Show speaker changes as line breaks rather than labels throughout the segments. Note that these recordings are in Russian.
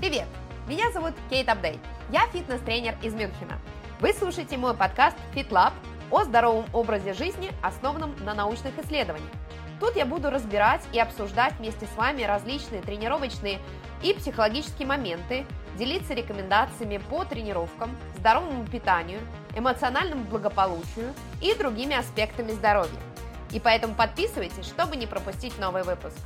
Привет! Меня зовут Кейт Апдейт. Я фитнес-тренер из Мюнхена. Вы слушаете мой подкаст FitLab о здоровом образе жизни, основанном на научных исследованиях. Тут я буду разбирать и обсуждать вместе с вами различные тренировочные и психологические моменты, делиться рекомендациями по тренировкам, здоровому питанию, эмоциональному благополучию и другими аспектами здоровья. И поэтому подписывайтесь, чтобы не пропустить новый выпуск.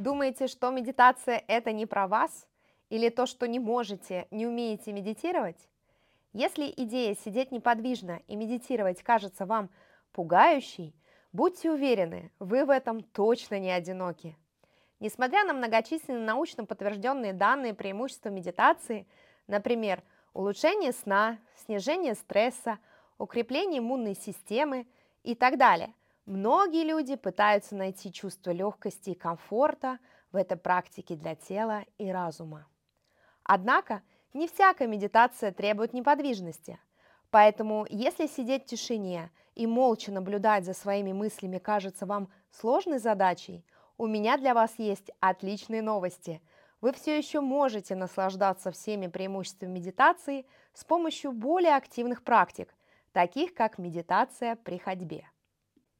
Думаете, что медитация – это не про вас? Или то, что не можете, не умеете медитировать? Если идея сидеть неподвижно и медитировать кажется вам пугающей, будьте уверены, вы в этом точно не одиноки. Несмотря на многочисленные научно подтвержденные данные преимущества медитации, например, улучшение сна, снижение стресса, укрепление иммунной системы и так далее, Многие люди пытаются найти чувство легкости и комфорта в этой практике для тела и разума. Однако не всякая медитация требует неподвижности. Поэтому, если сидеть в тишине и молча наблюдать за своими мыслями кажется вам сложной задачей, у меня для вас есть отличные новости. Вы все еще можете наслаждаться всеми преимуществами медитации с помощью более активных практик, таких как медитация при ходьбе.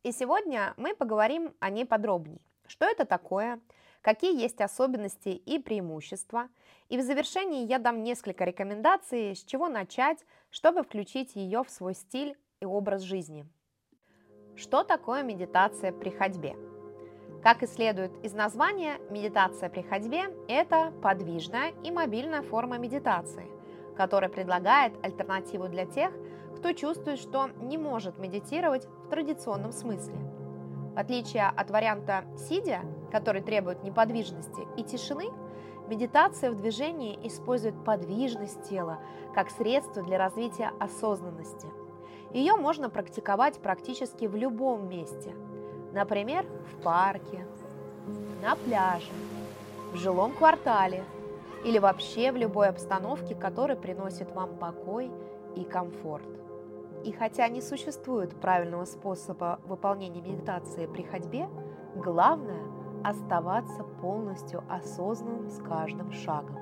И сегодня мы поговорим о ней подробнее. Что это такое, какие есть особенности и преимущества. И в завершении я дам несколько рекомендаций, с чего начать, чтобы включить ее в свой стиль и образ жизни. Что такое медитация при ходьбе? Как и следует из названия, медитация при ходьбе – это подвижная и мобильная форма медитации, которая предлагает альтернативу для тех, кто чувствует, что не может медитировать в традиционном смысле. В отличие от варианта сидя, который требует неподвижности и тишины, медитация в движении использует подвижность тела как средство для развития осознанности. Ее можно практиковать практически в любом месте, например, в парке, на пляже, в жилом квартале или вообще в любой обстановке, которая приносит вам покой и комфорт. И хотя не существует правильного способа выполнения медитации при ходьбе, главное – оставаться полностью осознанным с каждым шагом.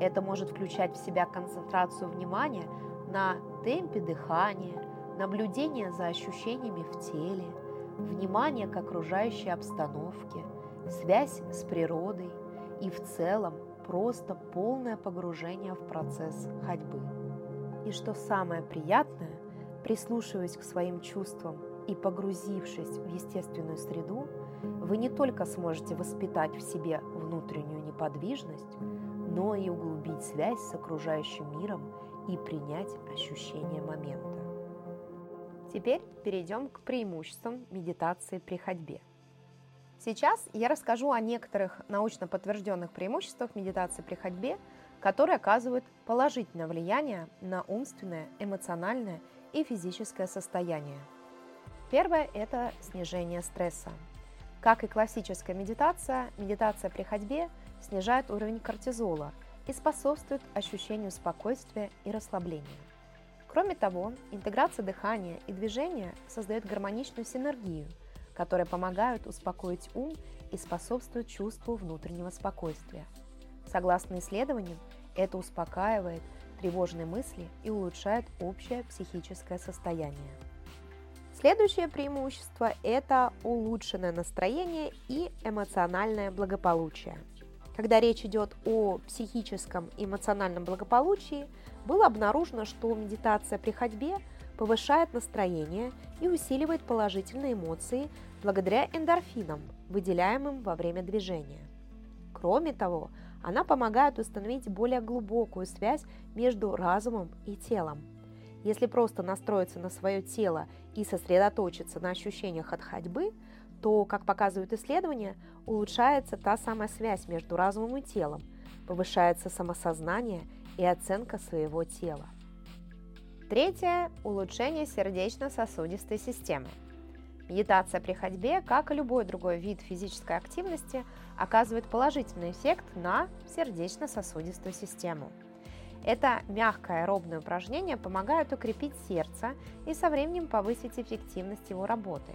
Это может включать в себя концентрацию внимания на темпе дыхания, наблюдение за ощущениями в теле, внимание к окружающей обстановке, связь с природой и в целом просто полное погружение в процесс ходьбы. И что самое приятное, Прислушиваясь к своим чувствам и погрузившись в естественную среду, вы не только сможете воспитать в себе внутреннюю неподвижность, но и углубить связь с окружающим миром и принять ощущение момента. Теперь перейдем к преимуществам медитации при ходьбе. Сейчас я расскажу о некоторых научно подтвержденных преимуществах медитации при ходьбе, которые оказывают положительное влияние на умственное, эмоциональное и физическое состояние. Первое – это снижение стресса. Как и классическая медитация, медитация при ходьбе снижает уровень кортизола и способствует ощущению спокойствия и расслабления. Кроме того, интеграция дыхания и движения создает гармоничную синергию, которая помогает успокоить ум и способствует чувству внутреннего спокойствия. Согласно исследованиям, это успокаивает тревожные мысли и улучшает общее психическое состояние. Следующее преимущество – это улучшенное настроение и эмоциональное благополучие. Когда речь идет о психическом и эмоциональном благополучии, было обнаружено, что медитация при ходьбе повышает настроение и усиливает положительные эмоции благодаря эндорфинам, выделяемым во время движения. Кроме того, она помогает установить более глубокую связь между разумом и телом. Если просто настроиться на свое тело и сосредоточиться на ощущениях от ходьбы, то, как показывают исследования, улучшается та самая связь между разумом и телом, повышается самосознание и оценка своего тела. Третье – улучшение сердечно-сосудистой системы – Медитация при ходьбе, как и любой другой вид физической активности, оказывает положительный эффект на сердечно-сосудистую систему. Это мягкое аэробное упражнение помогает укрепить сердце и со временем повысить эффективность его работы,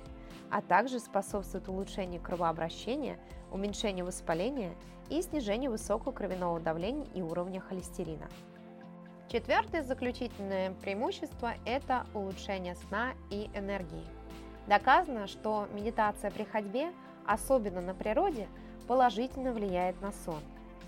а также способствует улучшению кровообращения, уменьшению воспаления и снижению высокого кровяного давления и уровня холестерина. Четвертое заключительное преимущество – это улучшение сна и энергии. Доказано, что медитация при ходьбе, особенно на природе, положительно влияет на сон.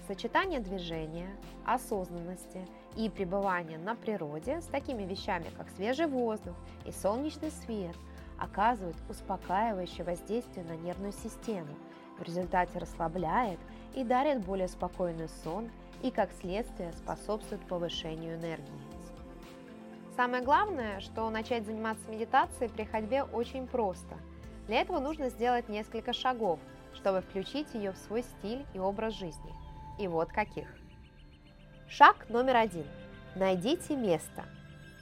Сочетание движения, осознанности и пребывания на природе с такими вещами, как свежий воздух и солнечный свет, оказывают успокаивающее воздействие на нервную систему, в результате расслабляет и дарит более спокойный сон и, как следствие, способствует повышению энергии. Самое главное, что начать заниматься медитацией при ходьбе очень просто. Для этого нужно сделать несколько шагов, чтобы включить ее в свой стиль и образ жизни. И вот каких. Шаг номер один. Найдите место.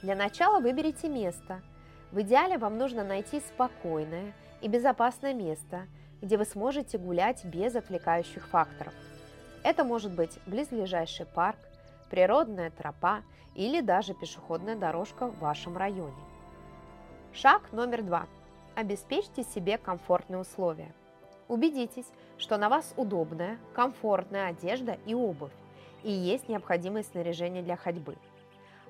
Для начала выберите место. В идеале вам нужно найти спокойное и безопасное место, где вы сможете гулять без отвлекающих факторов. Это может быть близлежащий парк, природная тропа или даже пешеходная дорожка в вашем районе. Шаг номер два. Обеспечьте себе комфортные условия. Убедитесь, что на вас удобная, комфортная одежда и обувь, и есть необходимое снаряжение для ходьбы.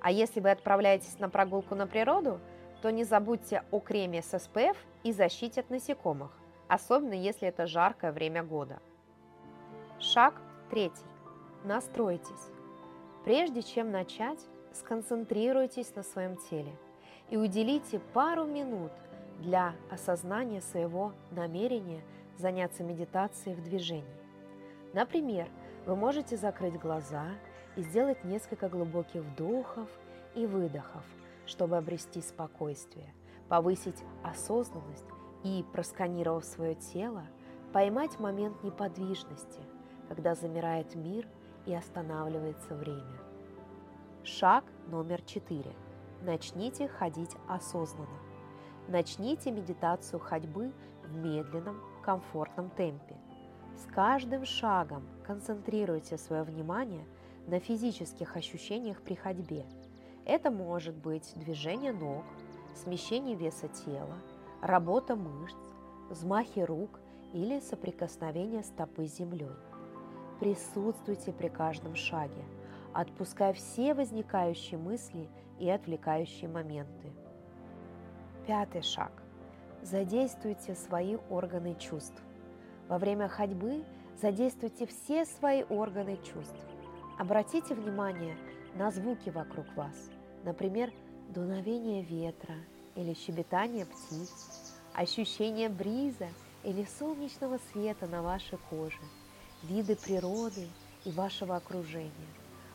А если вы отправляетесь на прогулку на природу, то не забудьте о креме с SPF и защите от насекомых, особенно если это жаркое время года. Шаг третий. Настройтесь. Прежде чем начать, сконцентрируйтесь на своем теле и уделите пару минут для осознания своего намерения заняться медитацией в движении. Например, вы можете закрыть глаза и сделать несколько глубоких вдохов и выдохов, чтобы обрести спокойствие, повысить осознанность и, просканировав свое тело, поймать момент неподвижности, когда замирает мир и останавливается время. Шаг номер четыре. Начните ходить осознанно. Начните медитацию ходьбы в медленном, комфортном темпе. С каждым шагом концентрируйте свое внимание на физических ощущениях при ходьбе. Это может быть движение ног, смещение веса тела, работа мышц, взмахи рук или соприкосновение стопы с землей. Присутствуйте при каждом шаге, отпуская все возникающие мысли и отвлекающие моменты. Пятый шаг. Задействуйте свои органы чувств. Во время ходьбы задействуйте все свои органы чувств. Обратите внимание на звуки вокруг вас, например, дуновение ветра или щебетание птиц, ощущение бриза или солнечного света на вашей коже, виды природы и вашего окружения.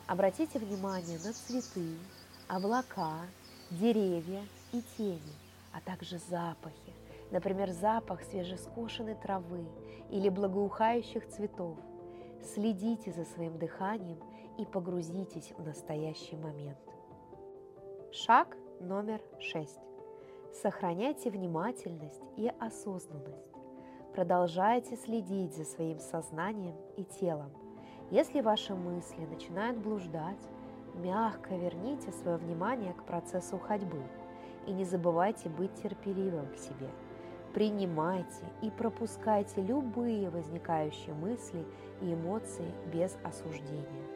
Обратите внимание на цветы, облака, деревья и тени, а также запахи, например, запах свежескошенной травы или благоухающих цветов. Следите за своим дыханием и погрузитесь в настоящий момент. Шаг номер шесть. Сохраняйте внимательность и осознанность. Продолжайте следить за своим сознанием и телом. Если ваши мысли начинают блуждать, мягко верните свое внимание к процессу ходьбы и не забывайте быть терпеливым к себе – Принимайте и пропускайте любые возникающие мысли и эмоции без осуждения.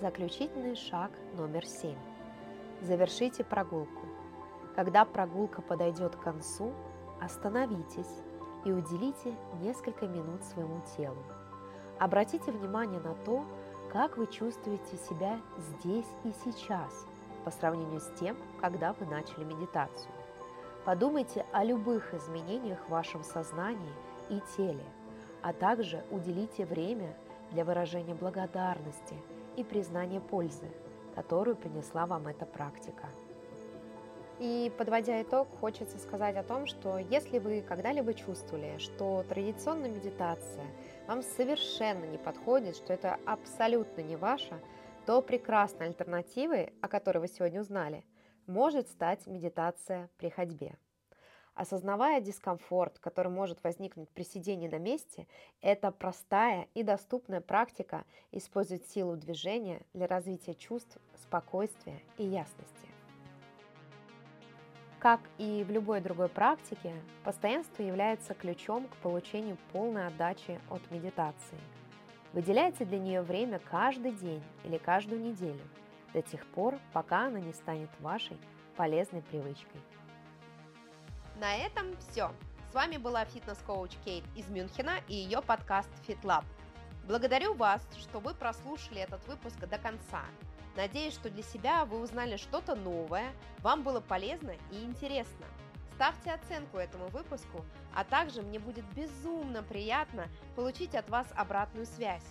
Заключительный шаг номер семь. Завершите прогулку. Когда прогулка подойдет к концу, остановитесь и уделите несколько минут своему телу. Обратите внимание на то, как вы чувствуете себя здесь и сейчас по сравнению с тем, когда вы начали медитацию. Подумайте о любых изменениях в вашем сознании и теле, а также уделите время для выражения благодарности и признания пользы, которую принесла вам эта практика. И подводя итог, хочется сказать о том, что если вы когда-либо чувствовали, что традиционная медитация вам совершенно не подходит, что это абсолютно не ваша, то прекрасной альтернативой, о которой вы сегодня узнали – может стать медитация при ходьбе. Осознавая дискомфорт, который может возникнуть при сидении на месте, это простая и доступная практика использовать силу движения для развития чувств, спокойствия и ясности. Как и в любой другой практике, постоянство является ключом к получению полной отдачи от медитации. Выделяйте для нее время каждый день или каждую неделю, до тех пор, пока она не станет вашей полезной привычкой. На этом все. С вами была фитнес-коуч Кейт из Мюнхена и ее подкаст FitLab. Благодарю вас, что вы прослушали этот выпуск до конца. Надеюсь, что для себя вы узнали что-то новое, вам было полезно и интересно. Ставьте оценку этому выпуску, а также мне будет безумно приятно получить от вас обратную связь.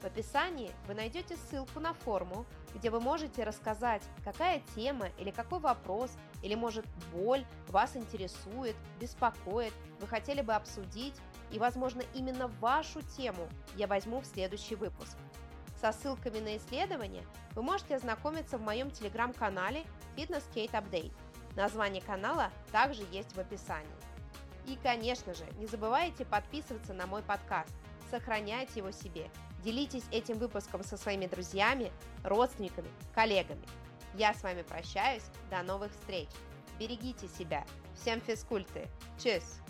В описании вы найдете ссылку на форму, где вы можете рассказать, какая тема или какой вопрос, или может боль вас интересует, беспокоит, вы хотели бы обсудить, и возможно именно вашу тему я возьму в следующий выпуск. Со ссылками на исследования вы можете ознакомиться в моем телеграм-канале Fitness Kate Update. Название канала также есть в описании. И, конечно же, не забывайте подписываться на мой подкаст, сохраняйте его себе – Делитесь этим выпуском со своими друзьями, родственниками, коллегами. Я с вами прощаюсь. До новых встреч. Берегите себя. Всем физкульты. Чус!